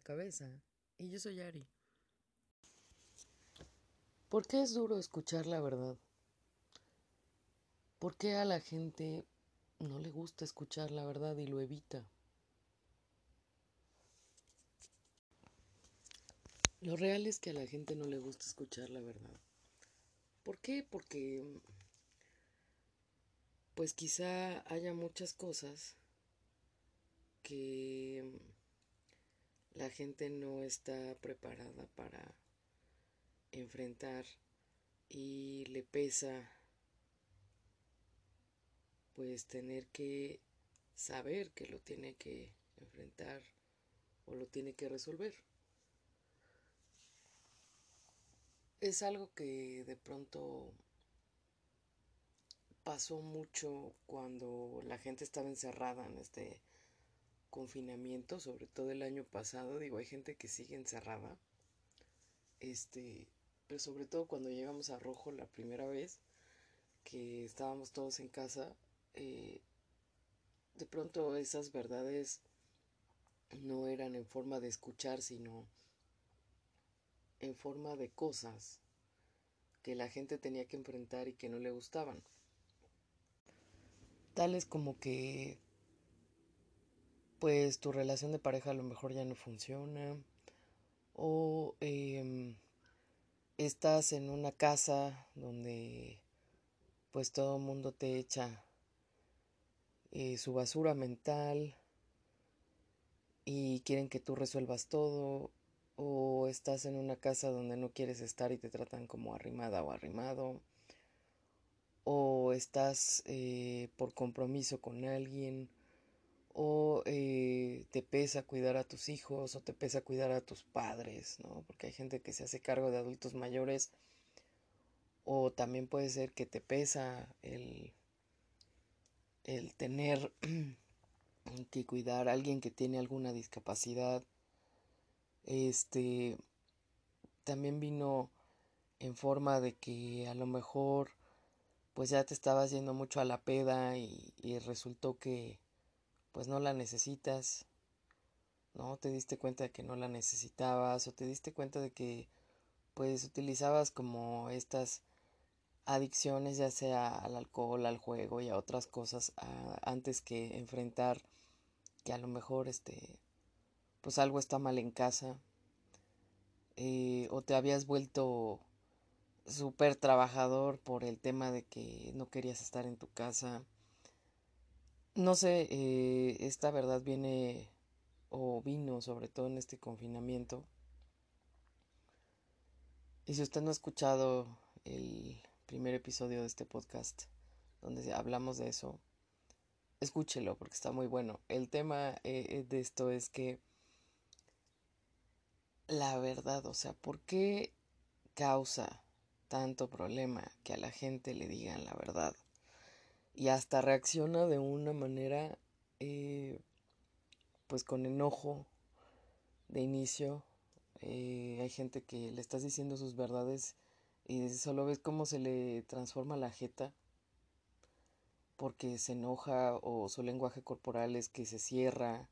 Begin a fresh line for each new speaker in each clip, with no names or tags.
cabeza. Y yo soy Ari. ¿Por qué es duro escuchar la verdad? ¿Por qué a la gente no le gusta escuchar la verdad y lo evita? Lo real es que a la gente no le gusta escuchar la verdad. ¿Por qué? Porque pues quizá haya muchas cosas que la gente no está preparada para enfrentar y le pesa pues tener que saber que lo tiene que enfrentar o lo tiene que resolver. Es algo que de pronto pasó mucho cuando la gente estaba encerrada en este confinamiento, sobre todo el año pasado, digo, hay gente que sigue encerrada. Este, pero sobre todo cuando llegamos a Rojo la primera vez, que estábamos todos en casa, eh, de pronto esas verdades no eran en forma de escuchar, sino en forma de cosas que la gente tenía que enfrentar y que no le gustaban. Tales como que pues tu relación de pareja a lo mejor ya no funciona o em, estás en una casa donde pues todo el mundo te echa eh, su basura mental y quieren que tú resuelvas todo o estás en una casa donde no quieres estar y te tratan como arrimada o arrimado o estás eh, por compromiso con alguien o eh, te pesa cuidar a tus hijos o te pesa cuidar a tus padres, ¿no? Porque hay gente que se hace cargo de adultos mayores o también puede ser que te pesa el, el tener que cuidar a alguien que tiene alguna discapacidad. Este también vino en forma de que a lo mejor pues ya te estabas yendo mucho a la peda y, y resultó que pues no la necesitas, ¿no? Te diste cuenta de que no la necesitabas o te diste cuenta de que pues utilizabas como estas adicciones ya sea al alcohol, al juego y a otras cosas antes que enfrentar que a lo mejor este pues algo está mal en casa eh, o te habías vuelto súper trabajador por el tema de que no querías estar en tu casa no sé, eh, esta verdad viene o vino sobre todo en este confinamiento. Y si usted no ha escuchado el primer episodio de este podcast donde hablamos de eso, escúchelo porque está muy bueno. El tema eh, de esto es que la verdad, o sea, ¿por qué causa tanto problema que a la gente le digan la verdad? Y hasta reacciona de una manera eh, pues con enojo de inicio eh, hay gente que le estás diciendo sus verdades y solo ves cómo se le transforma la jeta porque se enoja o su lenguaje corporal es que se cierra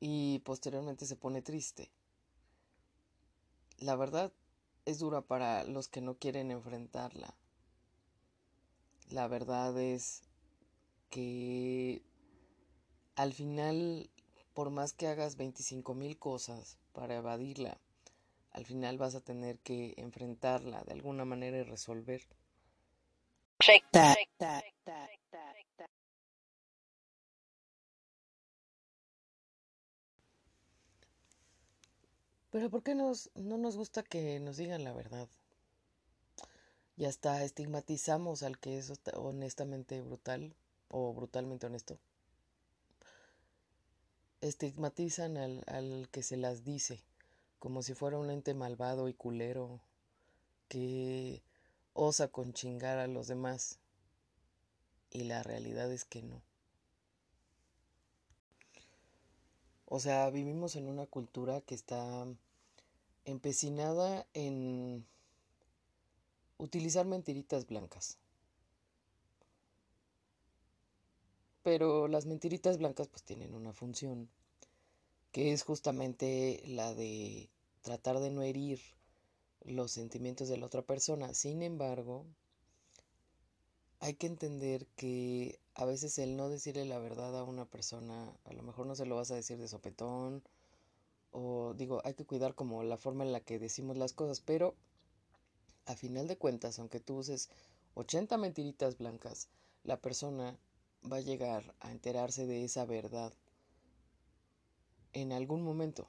y posteriormente se pone triste. La verdad es dura para los que no quieren enfrentarla. La verdad es que al final, por más que hagas 25 mil cosas para evadirla, al final vas a tener que enfrentarla de alguna manera y resolver. Pero ¿por qué nos, no nos gusta que nos digan la verdad? Y hasta estigmatizamos al que es honestamente brutal o brutalmente honesto. Estigmatizan al, al que se las dice como si fuera un ente malvado y culero que osa con chingar a los demás. Y la realidad es que no. O sea, vivimos en una cultura que está empecinada en utilizar mentiritas blancas. Pero las mentiritas blancas pues tienen una función que es justamente la de tratar de no herir los sentimientos de la otra persona. Sin embargo, hay que entender que a veces el no decirle la verdad a una persona, a lo mejor no se lo vas a decir de sopetón, o digo, hay que cuidar como la forma en la que decimos las cosas, pero a final de cuentas, aunque tú uses 80 mentiritas blancas, la persona va a llegar a enterarse de esa verdad en algún momento.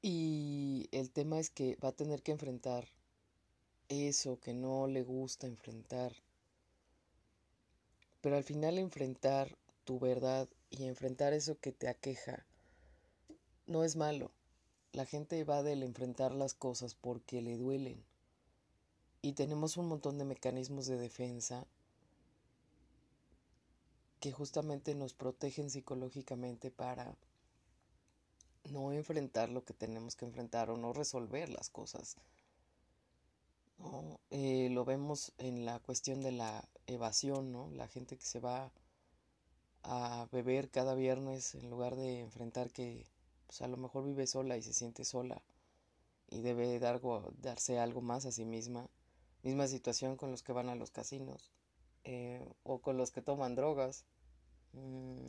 Y el tema es que va a tener que enfrentar eso que no le gusta enfrentar. Pero al final enfrentar tu verdad y enfrentar eso que te aqueja no es malo. La gente va del enfrentar las cosas porque le duelen. Y tenemos un montón de mecanismos de defensa que justamente nos protegen psicológicamente para no enfrentar lo que tenemos que enfrentar o no resolver las cosas. Eh, lo vemos en la cuestión de la evasión, ¿no? La gente que se va a beber cada viernes en lugar de enfrentar que pues, a lo mejor vive sola y se siente sola y debe dar, darse algo más a sí misma. Misma situación con los que van a los casinos eh, o con los que toman drogas. Mm,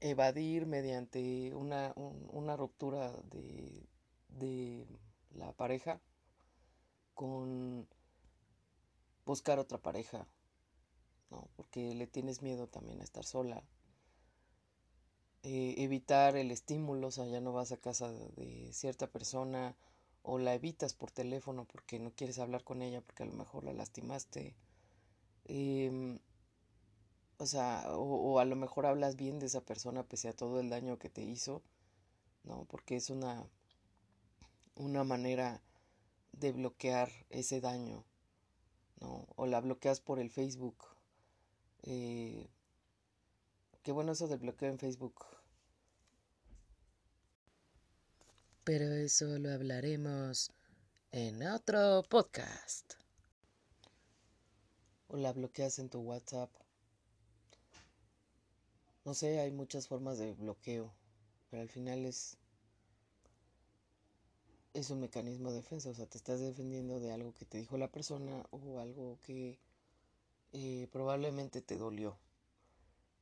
evadir mediante una, una ruptura de, de la pareja con buscar otra pareja, ¿no? Porque le tienes miedo también a estar sola. Eh, evitar el estímulo, o sea, ya no vas a casa de cierta persona o la evitas por teléfono porque no quieres hablar con ella porque a lo mejor la lastimaste. Em, o sea, o, a lo mejor hablas bien de esa persona pese a todo el daño que te hizo, ¿no? Porque es una, una manera de bloquear ese daño, ¿no? O la bloqueas por el Facebook. Eh, qué bueno eso del bloqueo en Facebook. Pero eso lo hablaremos en otro podcast. O la bloqueas en tu WhatsApp. No sé, hay muchas formas de bloqueo, pero al final es es un mecanismo de defensa, o sea, te estás defendiendo de algo que te dijo la persona o algo que eh, probablemente te dolió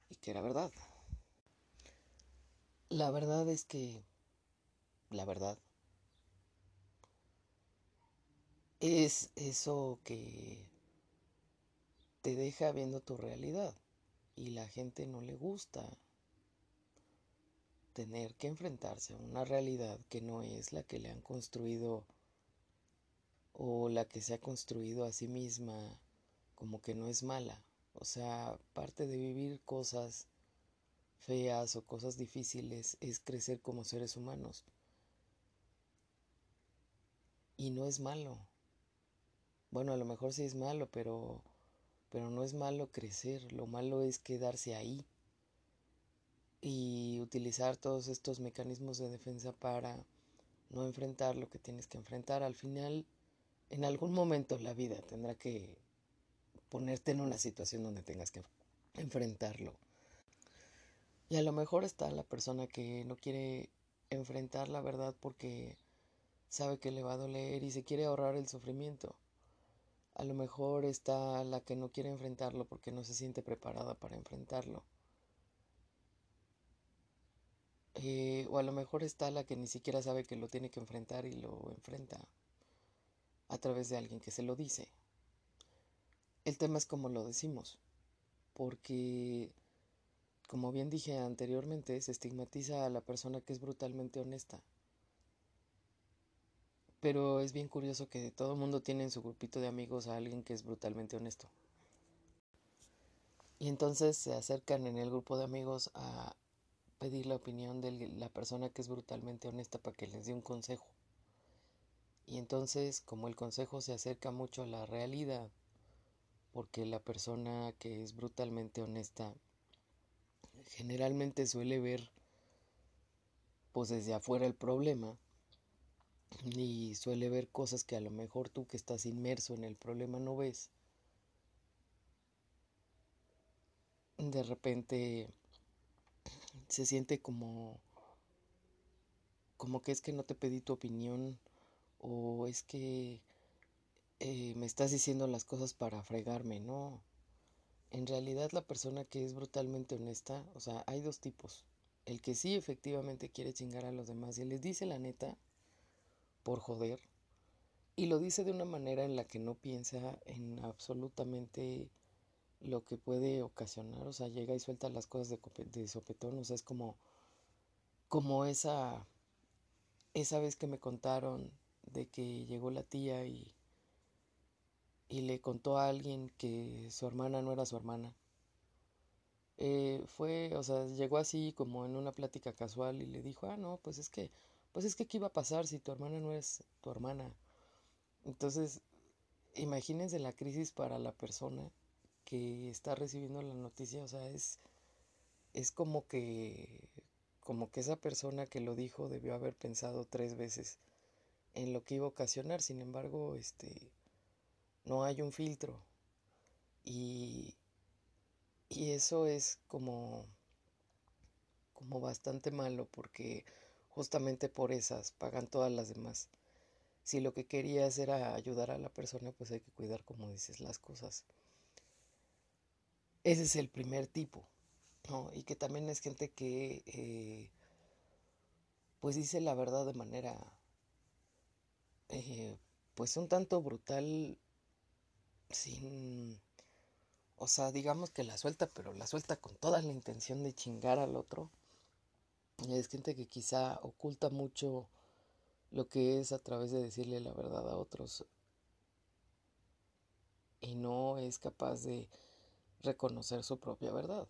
y que era verdad. La verdad es que, la verdad, es eso que te deja viendo tu realidad y la gente no le gusta tener que enfrentarse a una realidad que no es la que le han construido o la que se ha construido a sí misma como que no es mala. O sea, parte de vivir cosas feas o cosas difíciles es crecer como seres humanos. Y no es malo. Bueno, a lo mejor sí es malo, pero pero no es malo crecer, lo malo es quedarse ahí y utilizar todos estos mecanismos de defensa para no enfrentar lo que tienes que enfrentar. Al final, en algún momento la vida tendrá que ponerte en una situación donde tengas que enfrentarlo. Y a lo mejor está la persona que no quiere enfrentar la verdad porque sabe que le va a doler y se quiere ahorrar el sufrimiento. A lo mejor está la que no quiere enfrentarlo porque no se siente preparada para enfrentarlo. Eh, o a lo mejor está la que ni siquiera sabe que lo tiene que enfrentar y lo enfrenta a través de alguien que se lo dice. El tema es como lo decimos, porque, como bien dije anteriormente, se estigmatiza a la persona que es brutalmente honesta. Pero es bien curioso que todo mundo tiene en su grupito de amigos a alguien que es brutalmente honesto. Y entonces se acercan en el grupo de amigos a, pedir la opinión de la persona que es brutalmente honesta para que les dé un consejo. Y entonces, como el consejo se acerca mucho a la realidad, porque la persona que es brutalmente honesta generalmente suele ver pues desde afuera el problema y suele ver cosas que a lo mejor tú que estás inmerso en el problema no ves. De repente se siente como como que es que no te pedí tu opinión o es que eh, me estás diciendo las cosas para fregarme, no. En realidad la persona que es brutalmente honesta, o sea, hay dos tipos. El que sí efectivamente quiere chingar a los demás y les dice la neta por joder. Y lo dice de una manera en la que no piensa en absolutamente lo que puede ocasionar. O sea, llega y suelta las cosas de, sopetón. O sea, es como, como esa, esa vez que me contaron de que llegó la tía y, y le contó a alguien que su hermana no era su hermana. Eh, fue, o sea, llegó así como en una plática casual y le dijo, ah, no, pues es que, pues es que qué iba a pasar si tu hermana no es tu hermana. Entonces, imagínense la crisis para la persona que está recibiendo la noticia, o sea, es, es como que, como que esa persona que lo dijo debió haber pensado tres veces en lo que iba a ocasionar, sin embargo, este, no hay un filtro y, y eso es como, como bastante malo porque justamente por esas pagan todas las demás. Si lo que querías era ayudar a la persona, pues hay que cuidar, como dices, las cosas. Ese es el primer tipo, ¿no? Y que también es gente que, eh, pues dice la verdad de manera, eh, pues un tanto brutal, sin, o sea, digamos que la suelta, pero la suelta con toda la intención de chingar al otro. Es gente que quizá oculta mucho lo que es a través de decirle la verdad a otros y no es capaz de reconocer su propia verdad.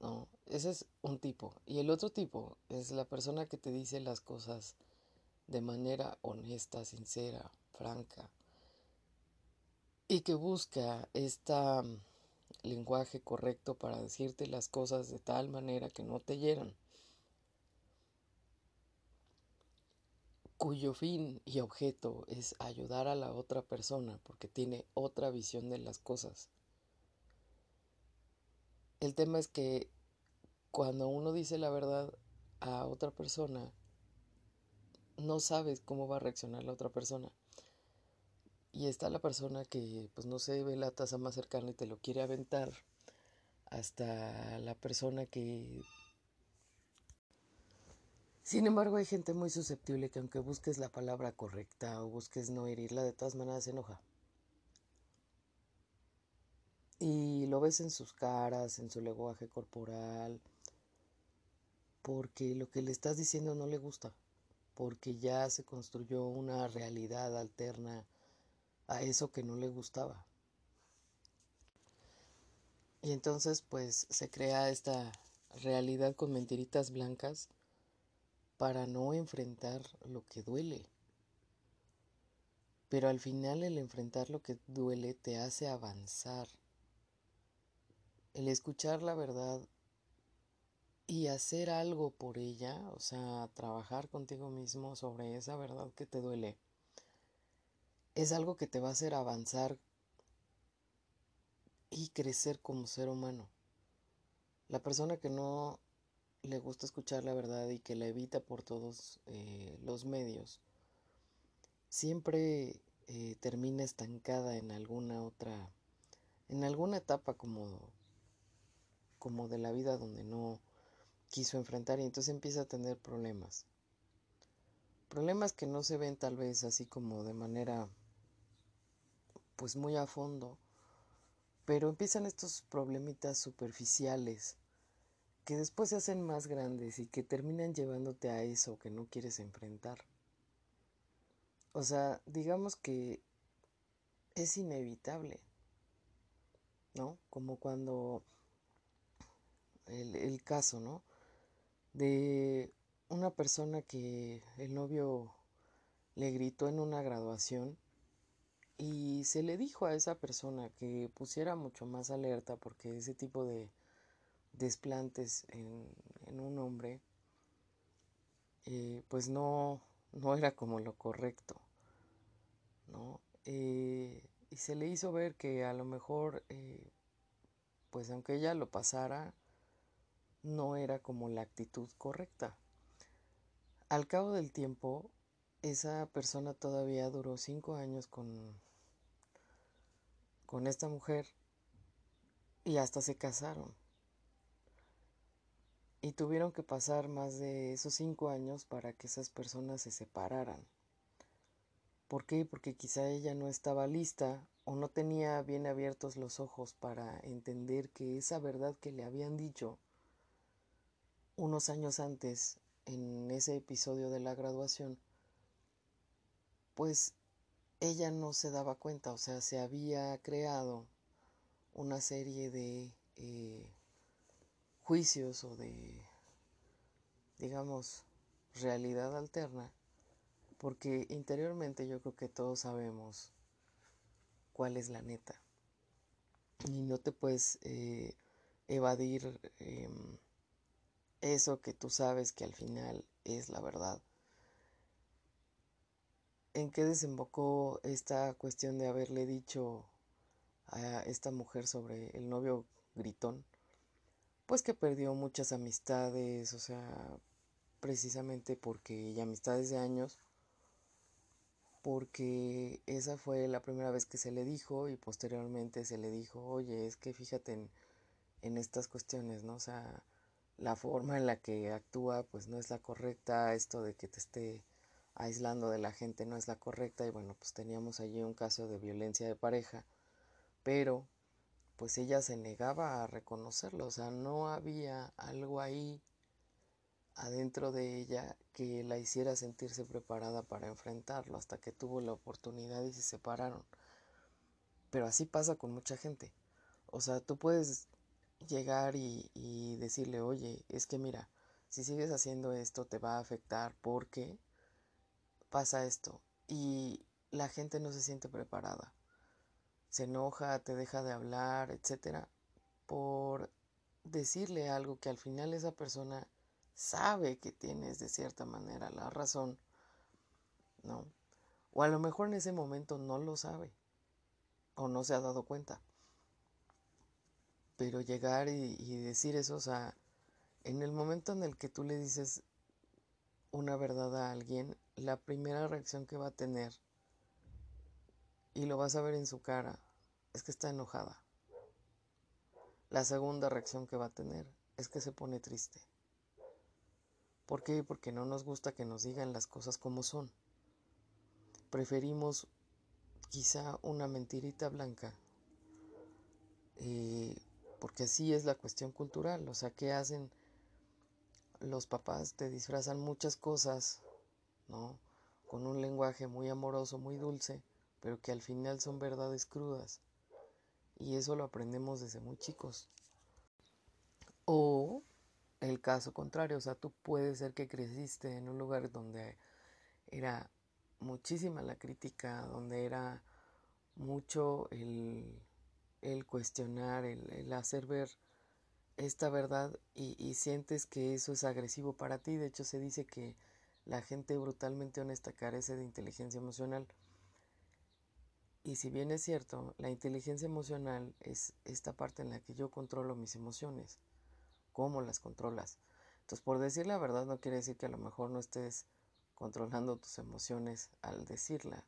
No, ese es un tipo. Y el otro tipo es la persona que te dice las cosas de manera honesta, sincera, franca. Y que busca este lenguaje correcto para decirte las cosas de tal manera que no te hieran. cuyo fin y objeto es ayudar a la otra persona porque tiene otra visión de las cosas. El tema es que cuando uno dice la verdad a otra persona, no sabes cómo va a reaccionar la otra persona. Y está la persona que, pues no sé, ve la taza más cercana y te lo quiere aventar. Hasta la persona que... Sin embargo, hay gente muy susceptible que aunque busques la palabra correcta o busques no herirla, de todas maneras se enoja. Y lo ves en sus caras, en su lenguaje corporal, porque lo que le estás diciendo no le gusta, porque ya se construyó una realidad alterna a eso que no le gustaba. Y entonces pues se crea esta realidad con mentiritas blancas para no enfrentar lo que duele. Pero al final el enfrentar lo que duele te hace avanzar el escuchar la verdad y hacer algo por ella, o sea, trabajar contigo mismo sobre esa verdad que te duele, es algo que te va a hacer avanzar y crecer como ser humano. La persona que no le gusta escuchar la verdad y que la evita por todos eh, los medios, siempre eh, termina estancada en alguna otra, en alguna etapa como como de la vida donde no quiso enfrentar y entonces empieza a tener problemas. Problemas que no se ven tal vez así como de manera pues muy a fondo, pero empiezan estos problemitas superficiales que después se hacen más grandes y que terminan llevándote a eso que no quieres enfrentar. O sea, digamos que es inevitable, ¿no? Como cuando el, caso, ¿no? De una persona que el novio le gritó en una graduación y se le dijo a esa persona que pusiera mucho más alerta porque ese tipo de desplantes en, un hombre eh, pues no, no era como lo correcto, ¿no? Eh, y se le hizo ver que a lo mejor, eh, pues aunque ella lo pasara, no era como la actitud correcta. Al cabo del tiempo, esa persona todavía duró cinco años con, con esta mujer y hasta se casaron. Y tuvieron que pasar más de esos cinco años para que esas personas se separaran. ¿Por qué? Porque quizá ella no estaba lista o no tenía bien abiertos los ojos para entender que esa verdad que le habían dicho unos años antes en ese episodio de la graduación, pues ella no se daba cuenta, o sea, se había creado una serie de eh, juicios o de, digamos, realidad alterna, porque interiormente yo creo que todos sabemos cuál es la neta. Y no te puedes eh, evadir em, eso que tú sabes que al final es la verdad. ¿En qué desembocó esta cuestión de haberle dicho a esta mujer sobre el novio gritón? Pues que perdió muchas amistades, o sea, precisamente porque, y amistades de años, porque esa fue la primera vez que se le dijo y posteriormente se le dijo, oye, es que fíjate en, en estas cuestiones, ¿no? O sea, la forma en la que actúa pues no es la correcta, esto de que te esté aislando de la gente no es la correcta y bueno, pues teníamos allí un caso de violencia de pareja, pero pues ella se negaba a reconocerlo, o sea, no había algo ahí adentro de ella que la hiciera sentirse preparada para enfrentarlo hasta que tuvo la oportunidad y se separaron. Pero así pasa con mucha gente. O sea, tú puedes llegar y, y decirle, oye, es que mira, si sigues haciendo esto te va a afectar porque pasa esto. Y la gente no se siente preparada. Se enoja, te deja de hablar, etcétera, por decirle algo que al final esa persona sabe que tienes de cierta manera la razón, ¿no? O a lo mejor en ese momento no lo sabe o no se ha dado cuenta. Pero llegar y, decir eso, o sea, en el momento en el que tú le dices una verdad a alguien, la primera reacción que va a tener, y lo vas a ver en su cara, es que está enojada. La segunda reacción que va a tener es que se pone triste. ¿Por qué? Porque no nos gusta que nos digan las cosas como son. Preferimos quizá una mentirita blanca, eh, porque así es la cuestión cultural. O sea, ¿qué hacen los papás? Te disfrazan muchas cosas, ¿no? Con un lenguaje muy amoroso, muy dulce, pero que al final son verdades crudas. Y eso lo aprendemos desde muy chicos. O el caso contrario, o sea, tú puedes ser que creciste en un lugar donde era muchísima la crítica, donde era mucho el, el cuestionar, el, hacer ver esta verdad y, sientes que eso es agresivo para ti. De hecho, se dice que la gente brutalmente honesta carece de inteligencia emocional. Y si bien es cierto, la inteligencia emocional es esta parte en la que yo controlo mis emociones cómo las controlas. Entonces, por decir la verdad no quiere decir que a lo mejor no estés controlando tus emociones al decirla,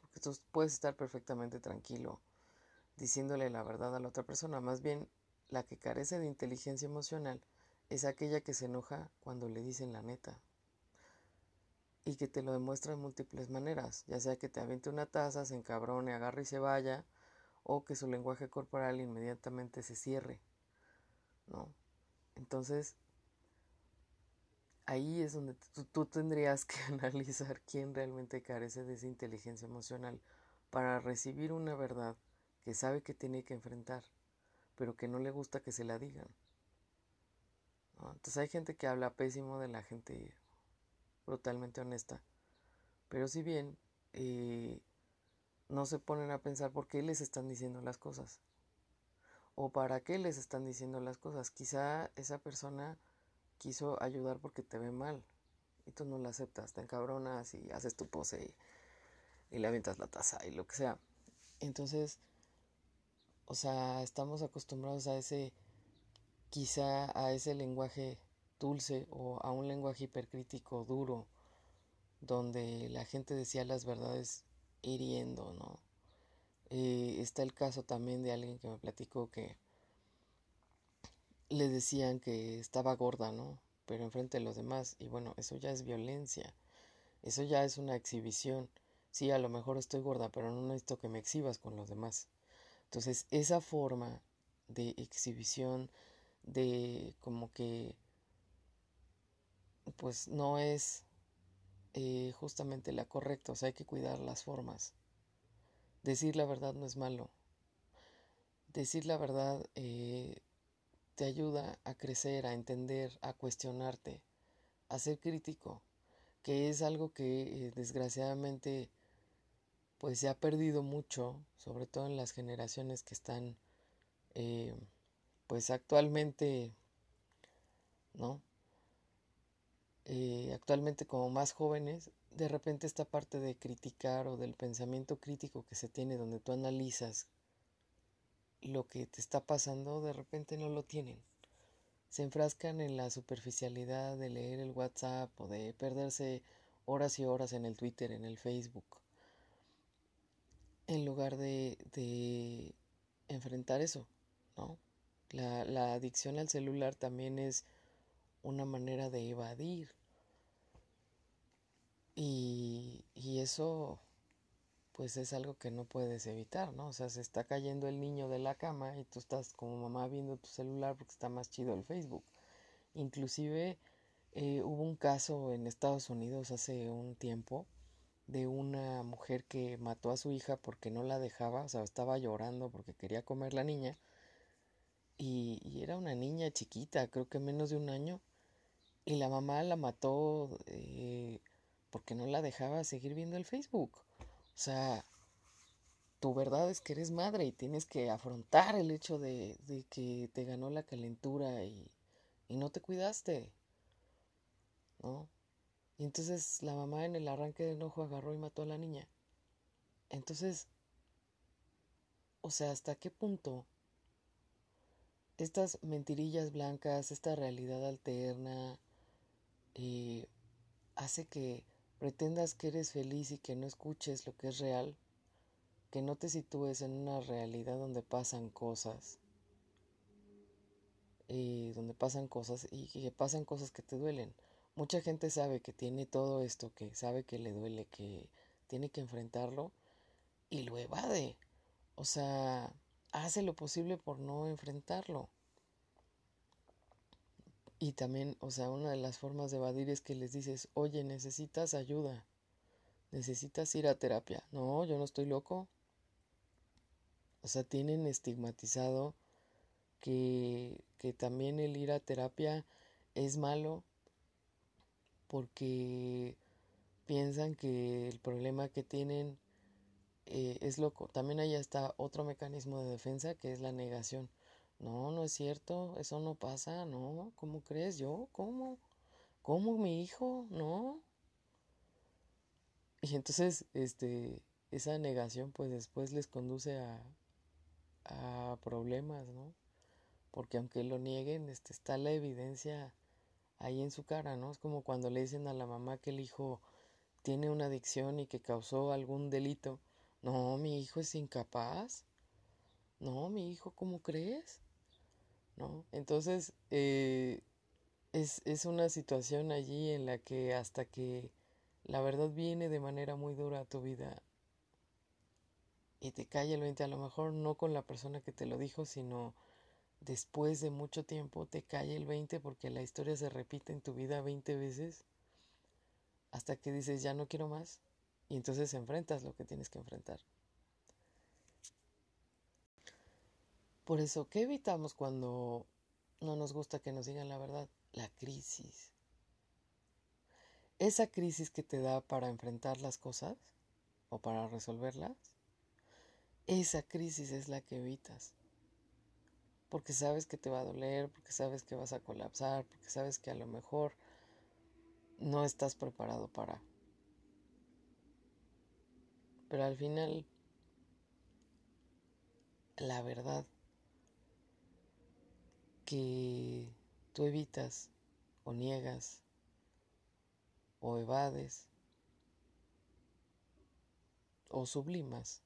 porque tú puedes estar perfectamente tranquilo diciéndole la verdad a la otra persona. Más bien, la que carece de inteligencia emocional es aquella que se enoja cuando le dicen la neta y que te lo demuestra de múltiples maneras, ya sea que te aviente una taza, se encabrone, agarre y se vaya, o que su lenguaje corporal inmediatamente se cierre, ¿no? Entonces, ahí es donde tú, tendrías que analizar quién realmente carece de esa inteligencia emocional para recibir una verdad que sabe que tiene que enfrentar, pero que no le gusta que se la digan. Entonces hay gente que habla pésimo de la gente brutalmente honesta, pero si bien eh, no se ponen a pensar por qué les están diciendo las cosas o para qué les están diciendo las cosas. Quizá esa persona quiso ayudar porque te ve mal y tú no la aceptas, te encabronas y haces tu pose y, le avientas la taza y lo que sea. Entonces, o sea, estamos acostumbrados a ese quizá a ese lenguaje dulce o a un lenguaje hipercrítico duro, donde la gente decía las verdades hiriendo, ¿no? Eh, está el caso también de alguien que me platicó que le decían que estaba gorda, ¿no? Pero enfrente de los demás. Y bueno, eso ya es violencia. Eso ya es una exhibición. Sí, a lo mejor estoy gorda, pero no necesito que me exhibas con los demás. Entonces, esa forma de exhibición, de como que, pues no es eh, justamente la correcta. O sea, hay que cuidar las formas. Decir la verdad no es malo. Decir la verdad eh, te ayuda a crecer, a entender, a cuestionarte, a ser crítico, que es algo que eh, desgraciadamente pues se ha perdido mucho, sobre todo en las generaciones que están eh, pues actualmente, ¿no? Eh, actualmente como más jóvenes, de repente esta parte de criticar o del pensamiento crítico que se tiene donde tú analizas lo que te está pasando, de repente no lo tienen. Se enfrascan en la superficialidad de leer el WhatsApp o de perderse horas y horas en el Twitter, en el Facebook, en lugar de, de enfrentar eso, ¿no? La, la adicción al celular también es una manera de evadir. Y, y eso pues es algo que no puedes evitar, ¿no? O sea, se está cayendo el niño de la cama y tú estás como mamá viendo tu celular porque está más chido el Facebook. Inclusive eh, hubo un caso en Estados Unidos hace un tiempo de una mujer que mató a su hija porque no la dejaba, o sea, estaba llorando porque quería comer la niña y, era una niña chiquita, creo que menos de un año, y la mamá la mató eh, porque no la dejaba seguir viendo el Facebook. O sea, tu verdad es que eres madre y tienes que afrontar el hecho de, que te ganó la calentura y, y no te cuidaste. ¿No? Y entonces la mamá en el arranque de enojo agarró y mató a la niña. Entonces, o sea, ¿hasta qué punto estas mentirillas blancas, esta realidad alterna, eh, hace que pretendas que eres feliz y que no escuches lo que es real, que no te sitúes en una realidad donde pasan cosas, y donde pasan cosas y que pasan cosas que te duelen. Mucha gente sabe que tiene todo esto, que sabe que le duele, que tiene que enfrentarlo y lo evade. O sea, hace lo posible por no enfrentarlo. Y también, o sea, una de las formas de evadir es que les dices, oye, necesitas ayuda, necesitas ir a terapia. No, yo no estoy loco. O sea, tienen estigmatizado que, que también el ir a terapia es malo porque piensan que el problema que tienen eh, es loco. También ahí está otro mecanismo de defensa que es la negación. No, no es cierto, eso no pasa, no, ¿cómo crees yo? ¿Cómo? ¿Cómo mi hijo? No. Y entonces, este, esa negación pues después les conduce a, a problemas, ¿no? Porque aunque lo nieguen, este, está la evidencia ahí en su cara, ¿no? Es como cuando le dicen a la mamá que el hijo tiene una adicción y que causó algún delito. No, mi hijo es incapaz. No, mi hijo, ¿cómo crees? ¿no? Entonces, eh, es, es una situación allí en la que hasta que la verdad viene de manera muy dura a tu vida y te cae el 20, a lo mejor no con la persona que te lo dijo, sino después de mucho tiempo te cae el 20 porque la historia se repite en tu vida 20 veces hasta que dices ya no quiero más y entonces enfrentas lo que tienes que enfrentar. Por eso, ¿qué evitamos cuando no nos gusta que nos digan la verdad? La crisis. Esa crisis que te da para enfrentar las cosas o para resolverlas, esa crisis es la que evitas. Porque sabes que te va a doler, porque sabes que vas a colapsar, porque sabes que a lo mejor no estás preparado para. Pero al final, la verdad que tú evitas o niegas o evades o sublimas,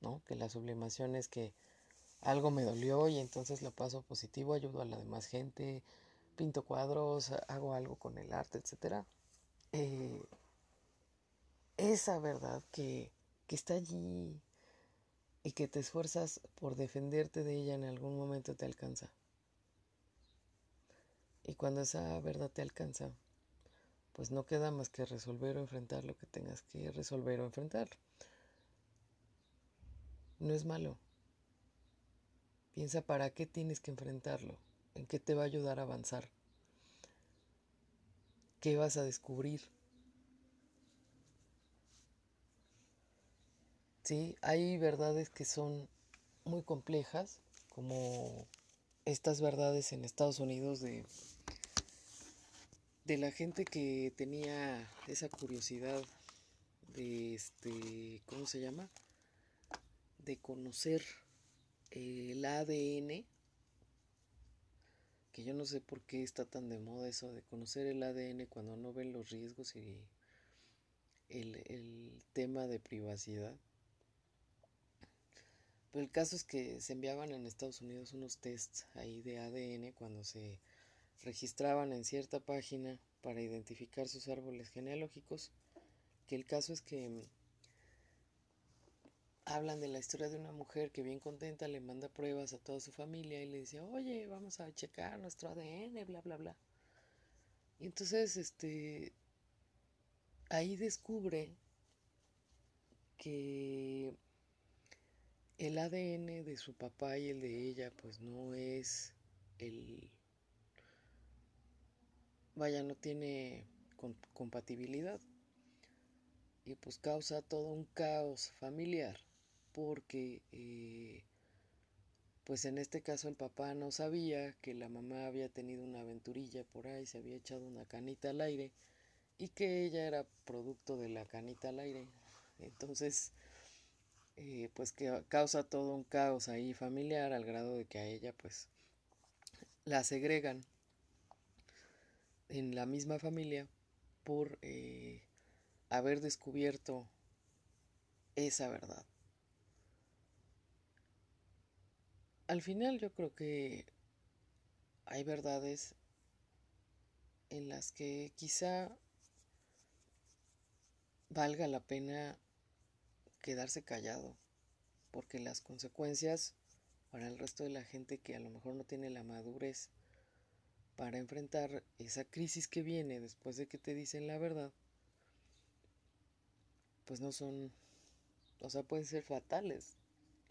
¿no? Que la sublimación es que algo me dolió y entonces lo paso positivo, ayudo a la demás gente, pinto cuadros, hago algo con el arte, etc. Eh, esa verdad que, que está allí y que te esfuerzas por defenderte de ella en algún momento te alcanza. Y cuando esa verdad te alcanza, pues no queda más que resolver o enfrentar lo que tengas que resolver o enfrentar. No es malo. Piensa para qué tienes que enfrentarlo, en qué te va a ayudar a avanzar, qué vas a descubrir. Sí, hay verdades que son muy complejas, como estas verdades en Estados Unidos de de la gente que tenía esa curiosidad de este, ¿cómo se llama? De conocer el ADN, que yo no sé por qué está tan de moda eso de conocer el ADN cuando no ven los riesgos y el, el tema de privacidad. Pero el caso es que se enviaban en Estados Unidos unos tests ahí de ADN cuando se registraban en cierta página para identificar sus árboles genealógicos, que el caso es que hablan de la historia de una mujer que bien contenta le manda pruebas a toda su familia y le dice, oye, vamos a checar nuestro ADN, bla, bla, bla. Y entonces, este, ahí descubre que el ADN de su papá y el de ella, pues no es el vaya, no tiene compatibilidad. Y pues causa todo un caos familiar, porque eh, pues en este caso el papá no sabía que la mamá había tenido una aventurilla por ahí, se había echado una canita al aire y que ella era producto de la canita al aire. Entonces, eh, pues que causa todo un caos ahí familiar al grado de que a ella pues la segregan en la misma familia por eh, haber descubierto esa verdad. Al final yo creo que hay verdades en las que quizá valga la pena quedarse callado, porque las consecuencias para el resto de la gente que a lo mejor no tiene la madurez para enfrentar esa crisis que viene después de que te dicen la verdad, pues no son, o sea, pueden ser fatales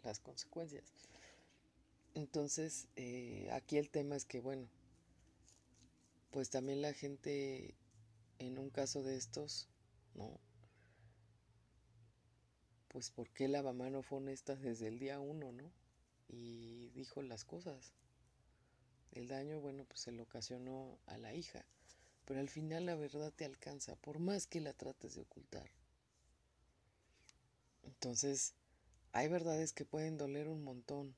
las consecuencias. Entonces, eh, aquí el tema es que, bueno, pues también la gente en un caso de estos, ¿no? Pues ¿por qué la mamá no fue honesta desde el día uno, ¿no? Y dijo las cosas. El daño, bueno, pues se lo ocasionó a la hija, pero al final la verdad te alcanza, por más que la trates de ocultar. Entonces, hay verdades que pueden doler un montón,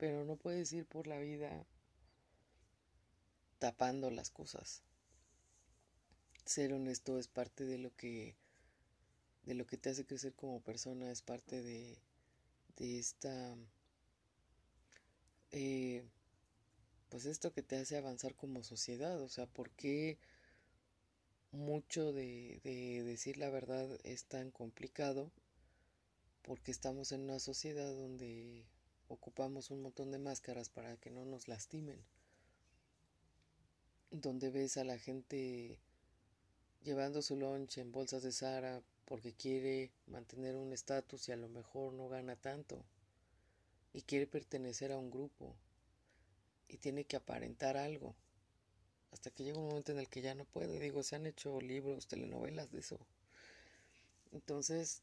pero no puedes ir por la vida tapando las cosas. Ser honesto es parte de lo que de lo que te hace crecer como persona, es parte de, de esta eh, pues esto que te hace avanzar como sociedad, o sea, ¿por qué mucho de, de decir la verdad es tan complicado? Porque estamos en una sociedad donde ocupamos un montón de máscaras para que no nos lastimen, donde ves a la gente llevando su lunch en bolsas de Sara porque quiere mantener un estatus y a lo mejor no gana tanto y quiere pertenecer a un grupo y tiene que aparentar algo. Hasta que llega un momento en el que ya no puede. Digo, se han hecho libros, telenovelas de eso. Entonces,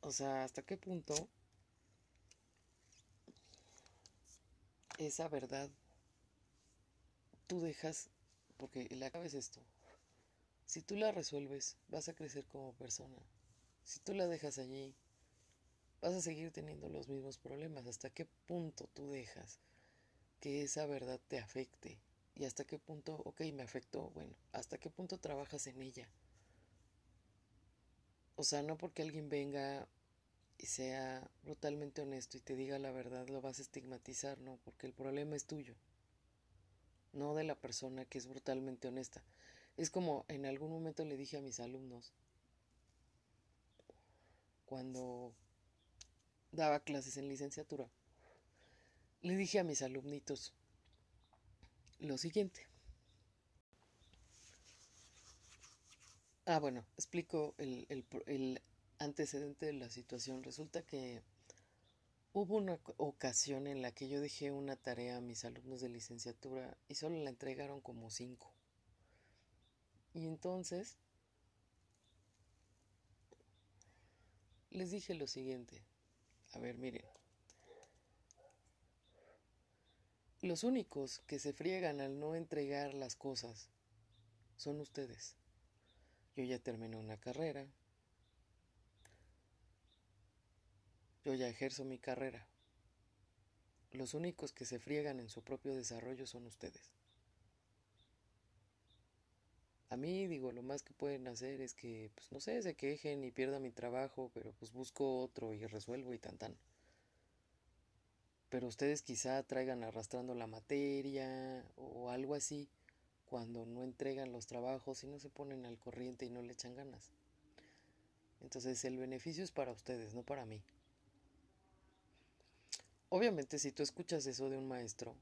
o sea, ¿hasta qué punto esa verdad tú dejas, porque la clave es esto, si tú la resuelves, vas a crecer como persona. Si tú la dejas allí, vas a seguir teniendo los mismos problemas. ¿Hasta qué punto tú dejas que esa verdad te afecte y hasta qué punto, ok, me afectó, bueno, hasta qué punto trabajas en ella. O sea, no porque alguien venga y sea brutalmente honesto y te diga la verdad, lo vas a estigmatizar, no, porque el problema es tuyo, no de la persona que es brutalmente honesta. Es como en algún momento le dije a mis alumnos, cuando daba clases en licenciatura, le dije a mis alumnitos lo siguiente. Ah, bueno, explico el, el, antecedente de la situación. Resulta que hubo una ocasión en la que yo dejé una tarea a mis alumnos de licenciatura y solo la entregaron como cinco. Y entonces les dije lo siguiente. A ver, miren. Los únicos que se friegan al no entregar las cosas son ustedes. Yo ya terminé una carrera. Yo ya ejerzo mi carrera. Los únicos que se friegan en su propio desarrollo son ustedes. A mí, digo, lo más que pueden hacer es que, pues no sé, se quejen y pierda mi trabajo, pero pues busco otro y resuelvo y tan tan. Pero ustedes quizá traigan arrastrando la materia o algo así cuando no entregan los trabajos y no se ponen al corriente y no le echan ganas. Entonces el beneficio es para ustedes, no para mí. Obviamente si tú escuchas eso de un maestro,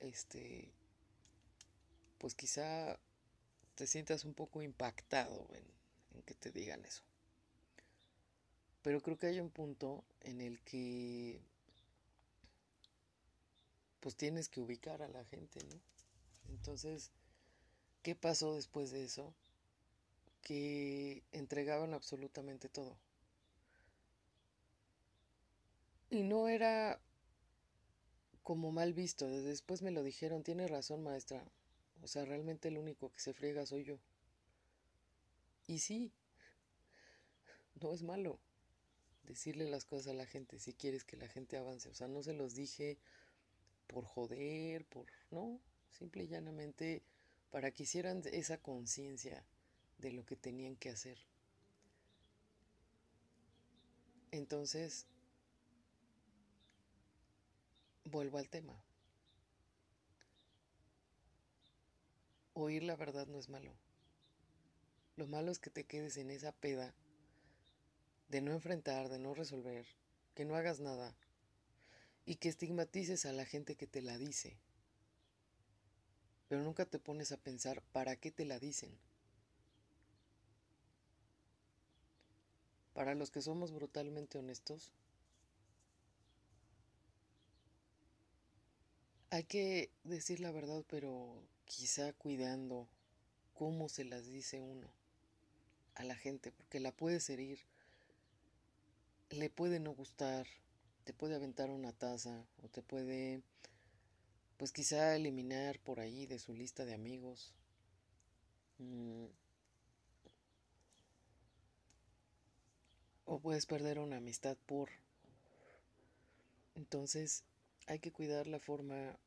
este, pues quizá te sientas un poco impactado en, que te digan eso. Pero creo que hay un punto en el que pues tienes que ubicar a la gente, ¿no? Entonces, ¿qué pasó después de eso? Que entregaban absolutamente todo. Y no era como mal visto. Después me lo dijeron, tiene razón maestra. O sea, realmente el único que se friega soy yo. Y sí, no es malo decirle las cosas a la gente si quieres que la gente avance. O sea, no se los dije por joder, por... No, simple y llanamente para que hicieran esa conciencia de lo que tenían que hacer. Entonces, vuelvo al tema. Oír la verdad no es malo. Lo malo es que te quedes en esa peda de no enfrentar, de no resolver, que no hagas nada y que estigmatices a la gente que te la dice pero nunca te pones a pensar para qué te la dicen. Para los que somos brutalmente honestos, hay que decir la verdad, pero quizá cuidando cómo se las dice uno a la gente, porque la puedes herir, le puede no gustar, te puede aventar una taza o te puede pues quizá eliminar por ahí de su lista de amigos. Mm. O puedes perder una amistad por... Entonces hay que cuidar la forma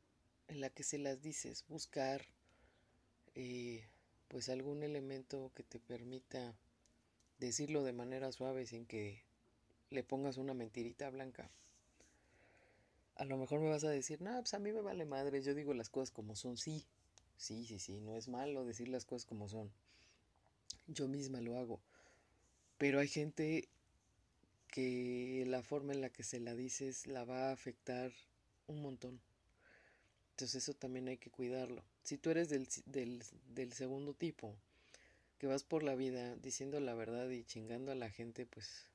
en la que se las dices, buscar eh, pues algún elemento que te permita decirlo de manera suave sin que le pongas una mentirita blanca. A lo mejor me vas a decir, no, pues a mí me vale madre, yo digo las cosas como son, sí, sí, sí, sí, no es malo decir las cosas como son. Yo misma lo hago. Pero hay gente que la forma en la que se la dices la va a afectar un montón. Eso también hay que cuidarlo. Si tú eres del, del, del segundo tipo, que vas por la vida diciendo la verdad y chingando a la gente, pues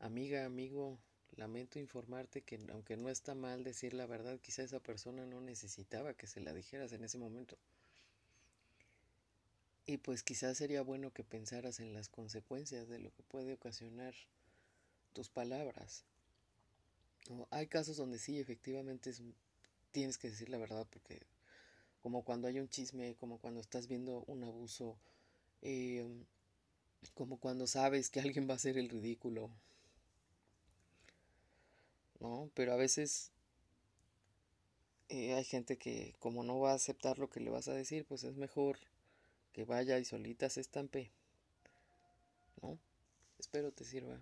amiga, amigo, Lamento informarte que aunque no está mal decir la verdad, quizá esa persona no necesitaba que se la dijeras en ese momento. Y pues quizás sería bueno que pensaras en las consecuencias de lo que puede ocasionar tus palabras. Hay casos donde sí, efectivamente tienes que decir la verdad porque como cuando hay un chisme, como cuando estás viendo un abuso, eh, como cuando sabes que alguien va a hacer el ridículo, ¿no? Pero a veces eh, hay gente que como no va a aceptar lo que le vas a decir, pues es mejor que vaya y solita se estampe. ¿No? Espero te sirva.